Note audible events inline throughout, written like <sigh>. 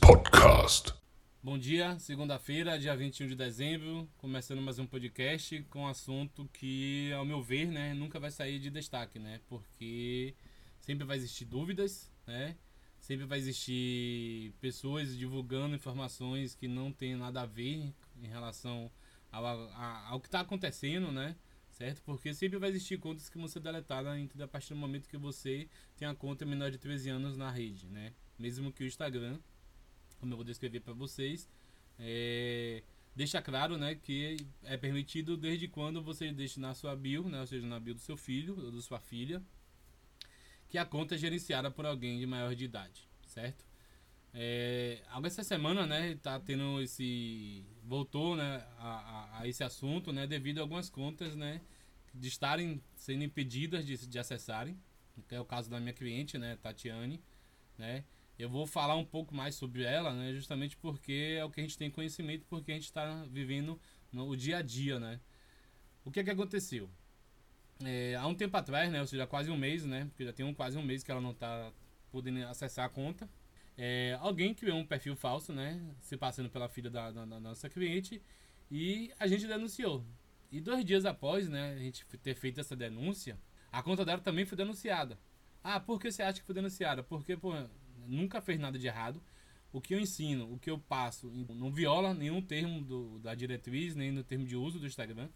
podcast. Bom dia, segunda-feira, dia 21 de dezembro, começando mais um podcast com um assunto que, ao meu ver, né, nunca vai sair de destaque, né? Porque sempre vai existir dúvidas, né? Sempre vai existir pessoas divulgando informações que não tem nada a ver em relação ao, ao que está acontecendo, né? certo? Porque sempre vai existir contas que vão ser deletadas a partir do momento que você tem a conta menor de 13 anos na rede, né? Mesmo que o Instagram, como eu vou descrever para vocês, é, deixa claro, né, que é permitido desde quando você deixa na sua bio, né, ou seja, na bio do seu filho ou da sua filha, que a conta é gerenciada por alguém de maior de idade, certo? É, essa semana, né, tá tendo esse voltou, né, a, a, a, esse assunto, né, devido a algumas contas, né, de estarem sendo impedidas de, de acessarem, que é o caso da minha cliente, né, Tatiane, né. Eu vou falar um pouco mais sobre ela, né, justamente porque é o que a gente tem conhecimento, porque a gente está vivendo no dia a dia, né. O que é que aconteceu? É, há um tempo atrás, né, ou seja, quase um mês, né, porque já tem um, quase um mês que ela não está podendo acessar a conta, é, alguém criou um perfil falso, né? Se passando pela filha da, da, da, nossa cliente. E a gente denunciou. E dois dias após, né, a gente ter feito essa denúncia, a conta dela também foi denunciada. Ah, por que você acha que foi denunciada? Porque, pô, nunca fez nada de errado. O que eu ensino, o que eu passo, não viola nenhum termo do, da diretriz, nem no termo de uso do Instagram.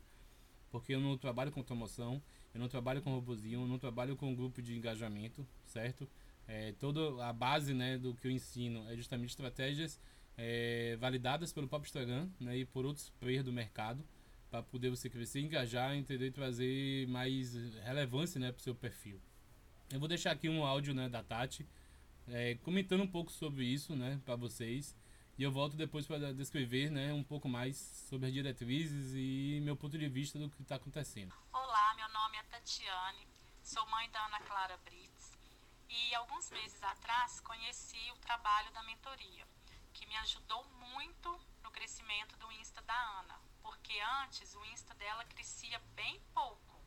Porque eu não trabalho com promoção, eu não trabalho com robozinho, eu não trabalho com grupo de engajamento, certo? É, toda a base né, do que eu ensino é justamente estratégias é, validadas pelo próprio Instagram né, e por outros players do mercado para poder você crescer, engajar, entender e trazer mais relevância né, para o seu perfil. Eu vou deixar aqui um áudio né, da Tati é, comentando um pouco sobre isso né, para vocês e eu volto depois para descrever né, um pouco mais sobre as diretrizes e meu ponto de vista do que está acontecendo. Olá, meu nome é Tatiane, sou mãe da Ana Clara Brits e alguns meses atrás conheci o trabalho da mentoria, que me ajudou muito no crescimento do Insta da Ana, porque antes o Insta dela crescia bem pouco,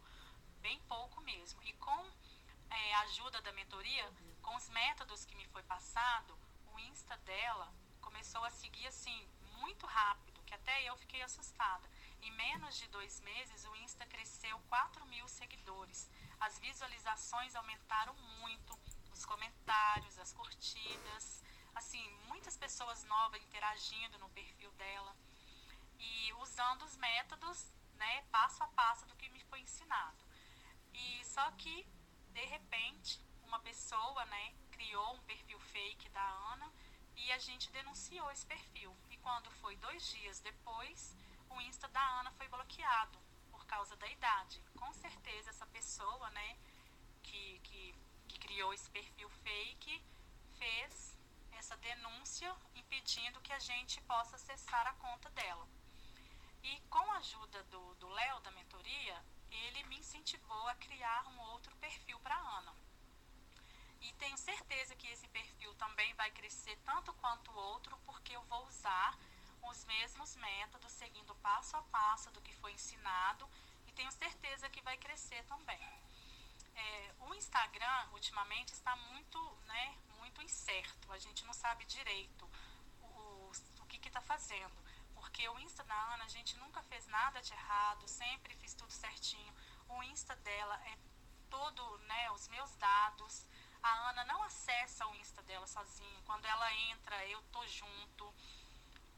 bem pouco mesmo. E com é, ajuda da mentoria, com os métodos que me foi passado, o Insta dela começou a seguir assim muito rápido, que até eu fiquei assustada. Em menos de dois meses, o Insta cresceu 4 mil seguidores. As visualizações aumentaram muito, os comentários, as curtidas, assim, muitas pessoas novas interagindo no perfil dela e usando os métodos, né, passo a passo do que me foi ensinado. E só que de repente uma pessoa, né, criou um perfil fake da Ana e a gente denunciou esse perfil. E quando foi dois dias depois, o Insta da Ana foi bloqueado por causa da idade. Com certeza essa pessoa, né, que, que que criou esse perfil fake, fez essa denúncia impedindo que a gente possa acessar a conta dela. E com a ajuda do Léo, da mentoria, ele me incentivou a criar um outro perfil para Ana. E tenho certeza que esse perfil também vai crescer tanto quanto o outro, porque eu vou usar os mesmos métodos, seguindo passo a passo do que foi ensinado, e tenho certeza que vai crescer também é, o Instagram ultimamente está muito, né, muito incerto. A gente não sabe direito o, o que está fazendo. Porque o Insta da Ana, a gente nunca fez nada de errado, sempre fiz tudo certinho. O Insta dela é todo, né, os meus dados. A Ana não acessa o Insta dela sozinha. Quando ela entra, eu tô junto.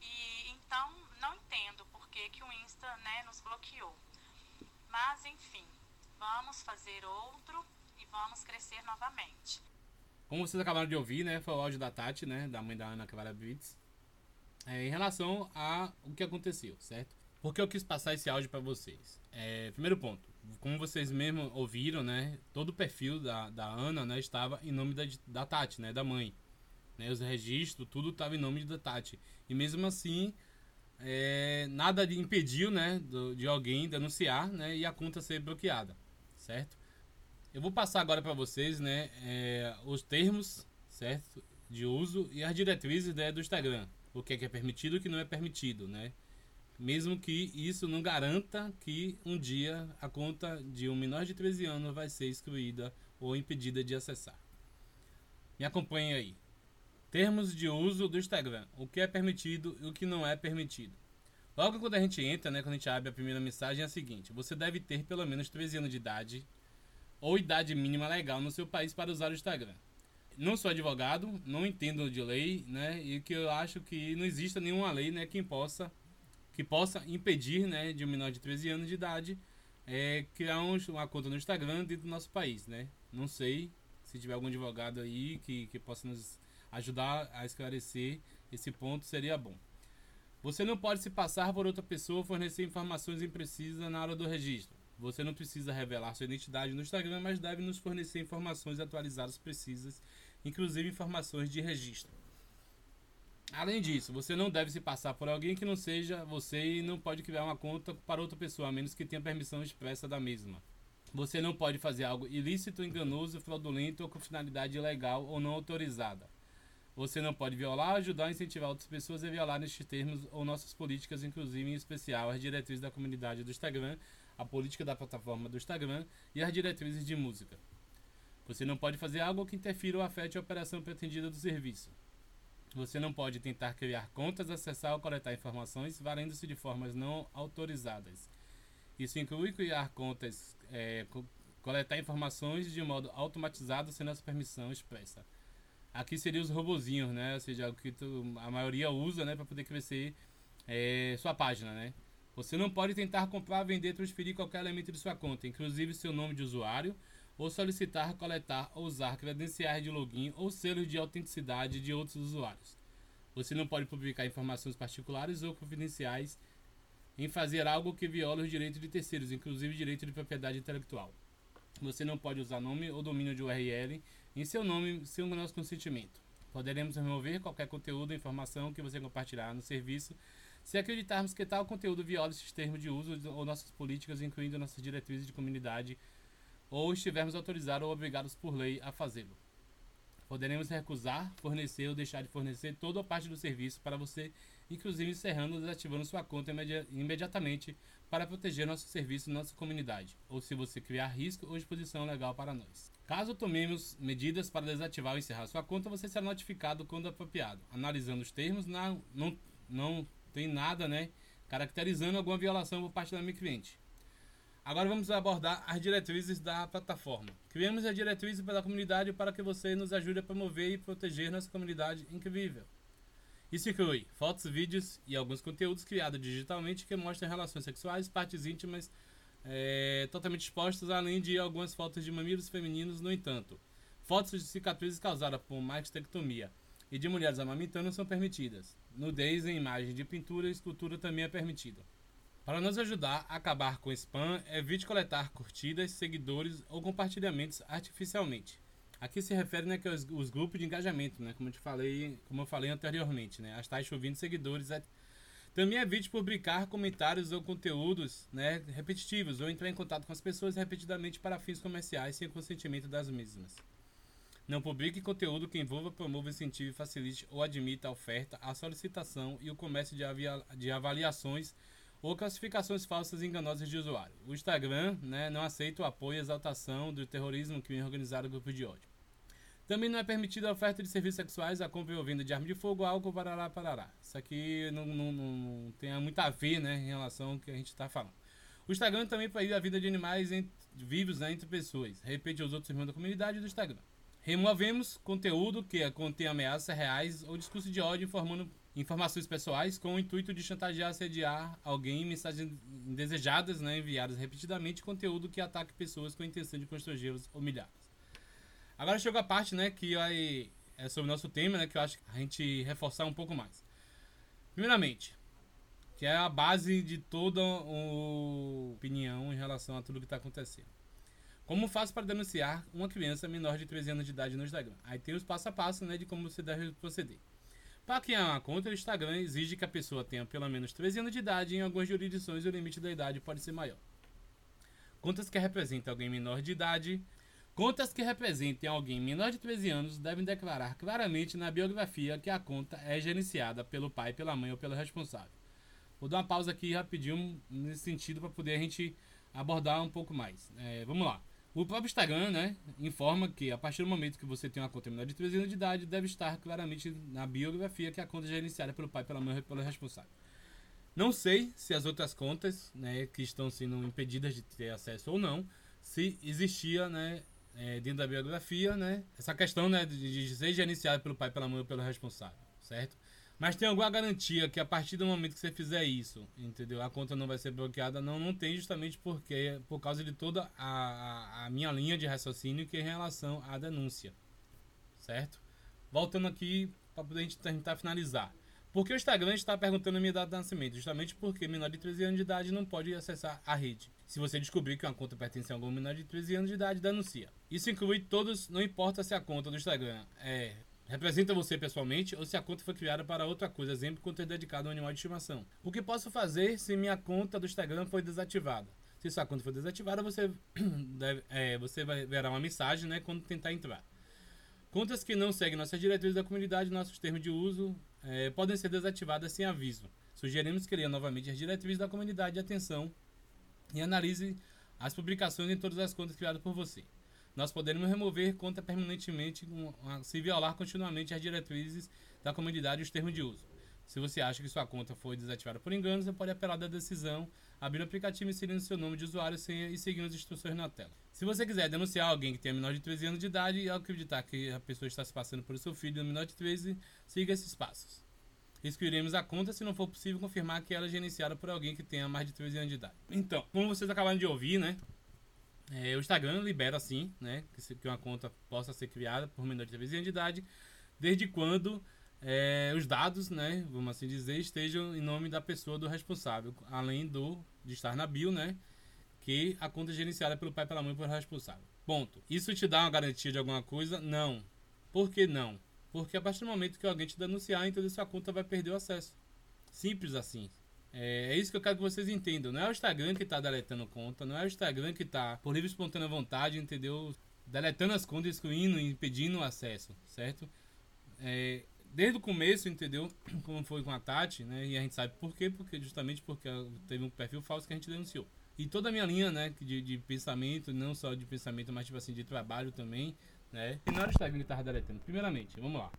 E então não entendo por que, que o Insta, né, nos bloqueou. Mas enfim, vamos fazer outro e vamos crescer novamente. Como vocês acabaram de ouvir, né, foi o áudio da Tati, né, da mãe da Ana Clara Brits, é, em relação a o que aconteceu, certo? Por que eu quis passar esse áudio para vocês? É, primeiro ponto, como vocês mesmo ouviram, né, todo o perfil da, da Ana, né, estava em nome da, da Tati, né, da mãe. Né, os registros, tudo estava em nome da Tati. E mesmo assim, é, nada impediu, né, do, de alguém denunciar, né, e a conta ser bloqueada certo? Eu vou passar agora para vocês, né, é, os termos, certo, de uso e as diretrizes né, do Instagram, o que é, que é permitido e o que não é permitido, né? Mesmo que isso não garanta que um dia a conta de um menor de 13 anos vai ser excluída ou impedida de acessar. Me acompanhe aí. Termos de uso do Instagram. O que é permitido e o que não é permitido. Logo quando a gente entra, né, quando a gente abre a primeira mensagem, é a seguinte: você deve ter pelo menos 13 anos de idade ou idade mínima legal no seu país para usar o Instagram. Não sou advogado, não entendo de lei, né, e que eu acho que não exista nenhuma lei, né, que possa que possa impedir, né, de um menor de 13 anos de idade é, criar um, uma conta no Instagram dentro do nosso país, né? Não sei se tiver algum advogado aí que, que possa nos ajudar a esclarecer esse ponto, seria bom. Você não pode se passar por outra pessoa fornecer informações imprecisas na hora do registro. Você não precisa revelar sua identidade no Instagram, mas deve nos fornecer informações atualizadas precisas, inclusive informações de registro. Além disso, você não deve se passar por alguém que não seja você e não pode criar uma conta para outra pessoa, a menos que tenha permissão expressa da mesma. Você não pode fazer algo ilícito, enganoso, fraudulento ou com finalidade ilegal ou não autorizada. Você não pode violar, ajudar ou incentivar outras pessoas a violar nestes termos ou nossas políticas, inclusive em especial as diretrizes da comunidade do Instagram, a política da plataforma do Instagram e as diretrizes de música. Você não pode fazer algo que interfira ou afete a operação pretendida do serviço. Você não pode tentar criar contas, acessar ou coletar informações valendo-se de formas não autorizadas. Isso inclui criar contas, é, coletar informações de modo automatizado sem nossa permissão expressa. Aqui seria os robozinhos, né? Ou seja, o que tu, a maioria usa, né, para poder crescer é, sua página, né? Você não pode tentar comprar, vender, transferir qualquer elemento de sua conta, inclusive seu nome de usuário, ou solicitar, coletar ou usar credenciais de login ou selos de autenticidade de outros usuários. Você não pode publicar informações particulares ou confidenciais em fazer algo que viola os direitos de terceiros, inclusive direito de propriedade intelectual. Você não pode usar nome ou domínio de URL em seu nome sem o nosso consentimento. Poderemos remover qualquer conteúdo ou informação que você compartilhar no serviço se acreditarmos que tal conteúdo viola esses termos de uso ou nossas políticas, incluindo nossas diretrizes de comunidade, ou estivermos autorizados ou obrigados por lei a fazê-lo. Poderemos recusar, fornecer ou deixar de fornecer toda a parte do serviço para você, inclusive encerrando ou desativando sua conta imediatamente para proteger nosso serviço e nossa comunidade, ou se você criar risco ou exposição legal para nós. Caso tomemos medidas para desativar ou encerrar sua conta, você será notificado quando apropriado. Analisando os termos, não, não, não tem nada né, caracterizando alguma violação por parte da minha cliente. Agora vamos abordar as diretrizes da plataforma. Criamos as diretrizes para a comunidade para que você nos ajude a promover e proteger nossa comunidade incrível. Isso inclui fotos, vídeos e alguns conteúdos criados digitalmente que mostram relações sexuais, partes íntimas é, totalmente expostas, além de algumas fotos de mamilos femininos. No entanto, fotos de cicatrizes causadas por mastectomia e de mulheres amamentando são permitidas. Nudez em imagem de pintura e escultura também é permitida. Para nos ajudar a acabar com spam, evite coletar curtidas, seguidores ou compartilhamentos artificialmente. Aqui se refere né, que os, os, grupos de engajamento, né, como, eu te falei, como eu falei anteriormente, né, as tais chovendo seguidores. É... Também evite publicar comentários ou conteúdos né, repetitivos ou entrar em contato com as pessoas repetidamente para fins comerciais sem consentimento das mesmas. Não publique conteúdo que envolva, promova, incentive, facilite ou admita a oferta, a solicitação e o comércio de, avia, de avaliações ou classificações falsas e enganosas de usuário. O Instagram né, não aceita o apoio e exaltação do terrorismo, crime organizado e grupo de ódio. Também não é permitida a oferta de serviços sexuais, a compra ou venda de arma de fogo, álcool, parará, parará. Isso aqui não, não, não tem muito a ver né, em relação ao que a gente está falando. O Instagram também proíbe a vida de animais entre, vivos né, entre pessoas. Repete os outros irmãos da comunidade do Instagram. Removemos conteúdo que contém ameaças reais ou discurso de ódio informando informações pessoais com o intuito de chantagear, assediar alguém, mensagens indesejadas né, enviadas repetidamente, conteúdo que ataque pessoas com a intenção de constrangê-los ou humilhá-los. Agora chegou a parte, né, que é sobre o nosso tema, né, que eu acho que a gente reforçar um pouco mais. Primeiramente, que é a base de toda a opinião em relação a tudo que está acontecendo. Como faço para denunciar uma criança menor de 13 anos de idade no Instagram? Aí tem os passo a passo né, de como você deve proceder. Para criar uma conta, o Instagram exige que a pessoa tenha pelo menos 13 anos de idade e em algumas jurisdições o limite da idade pode ser maior. Contas que representam alguém menor de idade Contas que representem alguém menor de 13 anos devem declarar claramente na biografia que a conta é gerenciada pelo pai, pela mãe ou pelo responsável. Vou dar uma pausa aqui rapidinho nesse sentido para poder a gente abordar um pouco mais. É, vamos lá. O próprio Instagram, né, informa que a partir do momento que você tem uma conta menor de 13 anos de idade, deve estar claramente na biografia que a conta já é iniciada pelo pai, pela mãe ou pelo responsável. Não sei se as outras contas, né, que estão sendo impedidas de ter acesso ou não, se existia, né, é, dentro da biografia, né, essa questão, né, de, de ser iniciada pelo pai, pela mãe ou pelo responsável, certo? Mas tem alguma garantia que a partir do momento que você fizer isso, entendeu? A conta não vai ser bloqueada? Não, não tem justamente porque por causa de toda a, a, minha linha de raciocínio que é em relação à denúncia, certo? Voltando aqui para poder a gente tentar finalizar. Por que o Instagram está perguntando a minha data de nascimento? Justamente porque menor de 13 anos de idade não pode acessar a rede. Se você descobrir que uma conta pertence a algum menor de 13 anos de idade, denuncia. Isso inclui todos, não importa se a conta do Instagram é representa você pessoalmente ou se a conta foi criada para outra coisa, exemplo, conta dedicado a um animal de estimação. O que posso fazer se minha conta do Instagram foi desativada? Se sua conta foi desativada, você, <coughs> deve, é, você vai verá uma mensagem né, quando tentar entrar. Contas que não seguem nossas diretrizes da comunidade, nossos termos de uso, é, podem ser desativadas sem aviso. Sugerimos que novamente as diretrizes da comunidade de atenção e analise as publicações em todas as contas criadas por você nós poderemos remover conta permanentemente se violar continuamente as diretrizes da comunidade e os termos de uso. Se você acha que sua conta foi desativada por engano, você pode apelar da decisão, abrir o aplicativo inserindo seu nome de usuário, senha e seguindo as instruções na tela. Se você quiser denunciar alguém que tenha menor de 13 anos de idade e acreditar que a pessoa está se passando por seu filho menor de 13, siga esses passos. Excluiremos a conta se não for possível confirmar que ela é gerenciada por alguém que tenha mais de 13 anos de idade. Então, como vocês acabaram de ouvir, né? É, o Instagram libera assim, né, que, uma conta possa ser criada por menor de 13 anos de idade, desde quando é, os dados, né, vamos assim dizer, estejam em nome da pessoa do responsável, além do de estar na bio, né, que a conta é gerenciada pelo pai, pela mãe, pelo responsável. Ponto. Isso te dá uma garantia de alguma coisa? Não. Por que não? Porque a partir do momento que alguém te denunciar, então sua conta vai perder o acesso. Simples assim. É, é, isso que eu quero que vocês entendam. Não é o Instagram que está deletando conta, não é o Instagram que está, por livre e espontânea vontade, entendeu? Deletando as contas, excluindo impedindo o acesso, certo? É, desde o começo, entendeu? <clears throat> Como foi com a Tati, né? E a gente sabe por quê, porque justamente porque teve um perfil falso que a gente denunciou. E toda a minha linha, né, de, de pensamento, não só de pensamento, mas tipo assim, de trabalho também, né? E não era o Instagram que estava deletando. Primeiramente, vamos lá.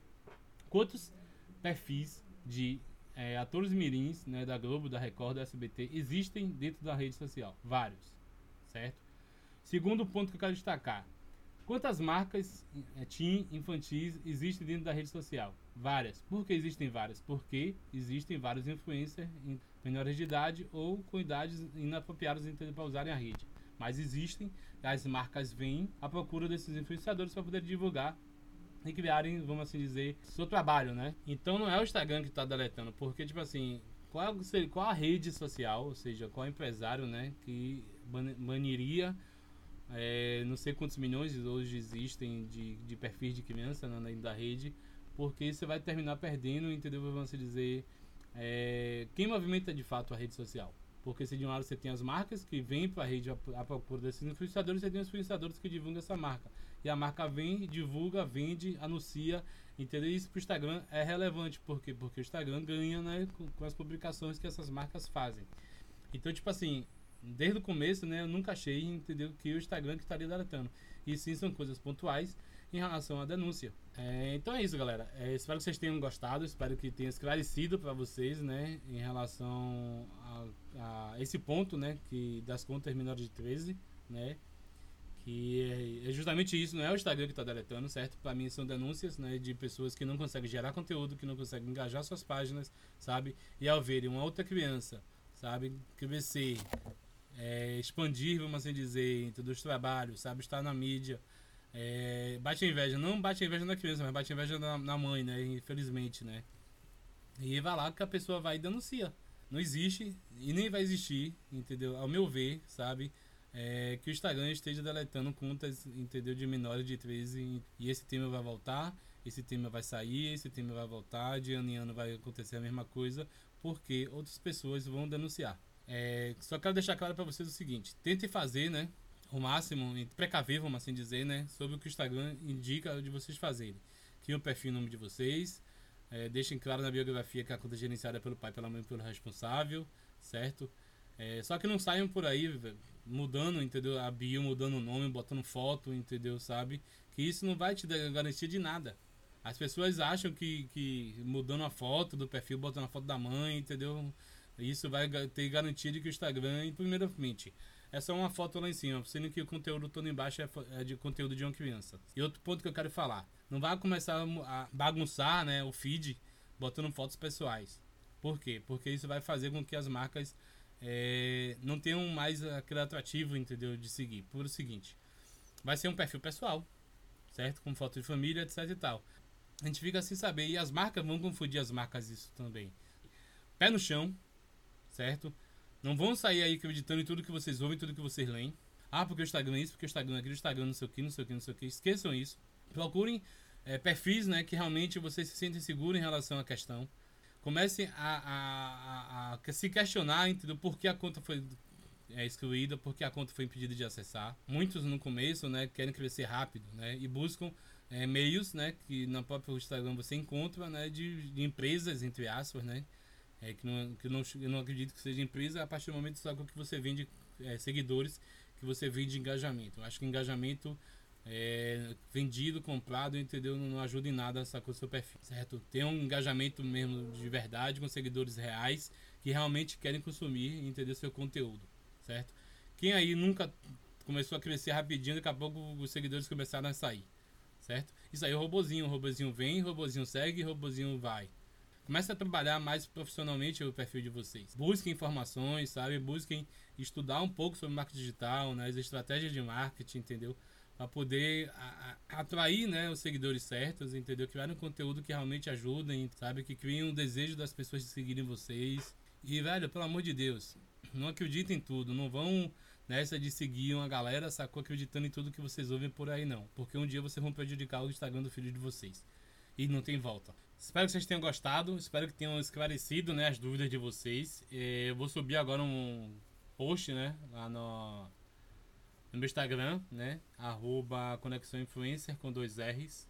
Quantos perfis de é, atores mirins né, da Globo, da Record, da SBT existem dentro da rede social? Vários, certo? Segundo ponto que eu quero destacar. Quantas marcas é, teen infantis existem dentro da rede social? Várias. Por que existem várias? Porque existem vários influencers em menores de idade ou com idades inapropriadas para usarem a rede. Mas existem, as marcas vêm à procura desses influenciadores para poder divulgar e criarem, vamos assim dizer, seu trabalho, né? Então não é o Instagram que está deletando, porque, tipo assim, qual, qual a rede social, ou seja, qual empresário, né, que baniria é, não sei quantos milhões hoje existem de, de perfis de criança né, da rede, porque você vai terminar perdendo, entendeu? Vamos assim dizer, é, quem movimenta de fato a rede social. Porque se de um lado você tem as marcas que vêm para a rede a procura desses influenciadores, você tem os influenciadores que divulgam essa marca e a marca vem, divulga, vende, anuncia, entendeu? Isso para o Instagram é relevante, por quê? Porque o Instagram ganha né, com, com, as publicações que essas marcas fazem. Então, tipo assim, desde o começo, né, eu nunca achei, entendeu, que o Instagram que estaria deletando. E sim, são coisas pontuais em relação à denúncia. É, então é isso, galera. É, espero que vocês tenham gostado, espero que tenha esclarecido para vocês, né, em relação a, a, esse ponto, né, que das contas menores de 13, né, que é justamente isso, não é o Instagram que está deletando, certo? Para mim são denúncias né, de pessoas que não conseguem gerar conteúdo, que não conseguem engajar suas páginas, sabe? E ao verem uma outra criança, sabe, crescer, é, expandir, vamos assim dizer, entre os trabalhos, sabe, estar na mídia, é, bate a inveja, não bate a inveja na criança, mas bate a inveja na, na mãe, né? Infelizmente, né? E vai lá que a pessoa vai e denuncia. Não existe e nem vai existir, entendeu? Ao meu ver, sabe? é, que o Instagram esteja deletando contas, entendeu, de menores de 13 e esse tema vai voltar, esse tema vai sair, esse tema vai voltar, de ano em ano vai acontecer a mesma coisa, porque outras pessoas vão denunciar. É, só quero deixar claro para vocês o seguinte: tente fazer, né, o máximo, precaver, vamos assim dizer, né, sobre o que o Instagram indica de vocês fazerem. Crie um perfil em nome de vocês, é, deixem claro na biografia que a conta é gerenciada pelo pai, pela mãe, pelo responsável, certo? É, só que não saiam por aí mudando, entendeu? A bio, mudando o nome, botando foto, entendeu? Sabe? Que isso não vai te dar garantia de nada. As pessoas acham que, que mudando a foto do perfil, botando a foto da mãe, entendeu? Isso vai ter garantia de que o Instagram, primeiramente, é só uma foto lá em cima, sendo que o conteúdo todo embaixo é, é de conteúdo de uma criança. E outro ponto que eu quero falar, não vai começar a bagunçar né, o feed botando fotos pessoais. Por quê? Porque isso vai fazer com que as marcas é, não tenham mais aquele atrativo, entendeu? De seguir. Por o seguinte, vai ser um perfil pessoal, certo? Com foto de família, etc e tal. A gente fica sem saber. E as marcas vão confundir as marcas isso também. Pé no chão, certo? Não vão sair aí acreditando em tudo que vocês ouvem, tudo que vocês leem. Ah, porque o Instagram é isso, porque o Instagram é aquilo, o Instagram não sei o que, não sei o que, não sei o que. Esqueçam isso. Procurem é, perfis né, que realmente vocês se sentem seguros em relação à questão comecem a, a, a, a, se questionar entendeu? por que a conta foi é, excluída, por que a conta foi impedida de acessar. Muitos no começo né, querem crescer rápido né, e buscam é, meios né, que na própria Instagram você encontra né, de, de empresas, entre aspas, né, é, que, não, que não, eu não acredito que seja empresa a partir do momento só que você vende é, seguidores, que você vende engajamento. Eu acho que engajamento é, vendido, comprado, entendeu? Não, não ajuda em nada do seu perfil, certo? Tem um engajamento mesmo de verdade com seguidores reais que realmente querem consumir entender seu conteúdo, certo? Quem aí nunca começou a crescer rapidinho, daqui a pouco os seguidores começaram a sair, certo? Isso aí é o robozinho, o robozinho vem, o robozinho segue, o robozinho vai. Comece a trabalhar mais profissionalmente o perfil de vocês. Busquem informações, sabe? Busquem estudar um pouco sobre marketing digital, né? as estratégias de marketing, entendeu? para poder atrair né, os seguidores certos, entendeu? Criar um conteúdo que realmente ajudem, sabe? Que criem um desejo das pessoas de seguirem vocês. E, velho, pelo amor de Deus, não acreditem em tudo. Não vão nessa de seguir uma galera, sacou? Acreditando em tudo que vocês ouvem por aí, não. Porque um dia vocês vão prejudicar o Instagram do filho de vocês. E não tem volta. Espero que vocês tenham gostado. Espero que tenham esclarecido né, as dúvidas de vocês. Eh, eu vou subir agora um post, né? Lá no no meu Instagram, né? Arroba Conexão Influencer com dois R's.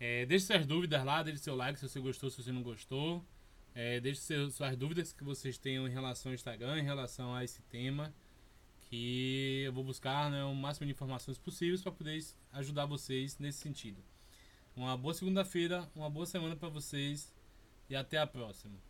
É, deixe suas dúvidas lá, deixe seu like se você gostou, se você não gostou. É, deixe seu, suas dúvidas que vocês tenham em relação ao Instagram, em relação a esse tema. Que eu vou buscar né, o máximo de informações possíveis para poder ajudar vocês nesse sentido. Uma boa segunda-feira, uma boa semana para vocês e até a próxima.